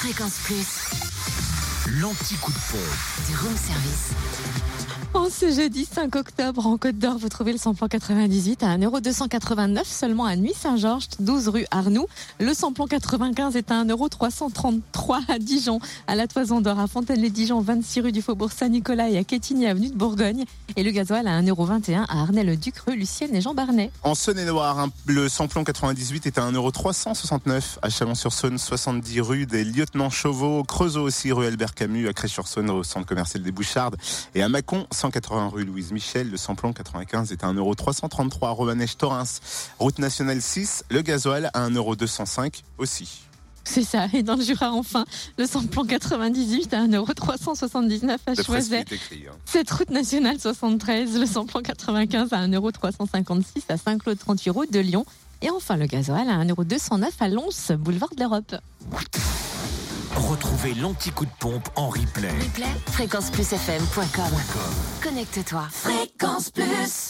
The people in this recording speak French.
Fréquence Plus, L'anti-coup de pompe. du room service. En ce jeudi 5 octobre, en Côte d'Or, vous trouvez le samplon 98 à 1,289€ seulement à Nuit-Saint-Georges, 12 rue Arnoux. Le samplon 95 est à 1,333€ à Dijon, à la Toison d'Or, à Fontaine-les-Dijon, 26 rue du Faubourg Saint-Nicolas et à Quétigny, avenue de Bourgogne. Et le gasoil à 1,21€ à Arnay-le-Duc, rue Lucienne et Jean Barnet. En Saône-et-Loire, le samplon 98 est à 1,369€ à Chalon-sur-Saône, 70 rue des Lieutenants Chauveau, Creusot aussi rue Albert Camus, à Cré-sur-Saône au centre commercial des Bouchardes et à Mâcon, 180 rue Louise Michel. Le samplon 95 est à 1,333€ à Romanèche-Torins, route nationale 6. Le gasoil à 1,205€ aussi. C'est ça. Et dans le Jura, enfin, le samplon 98 à 1,379€ à Choiset. hein. Cette route nationale 73, le samplon 95 à 1,356€ à Saint-Claude 38 route de Lyon. Et enfin le gasoil à 1,209€ à Lons, boulevard de l'Europe. Retrouvez l'anti-coup de pompe en replay. Replay, fréquenceplusfm.com. Connecte-toi. Fréquence Plus.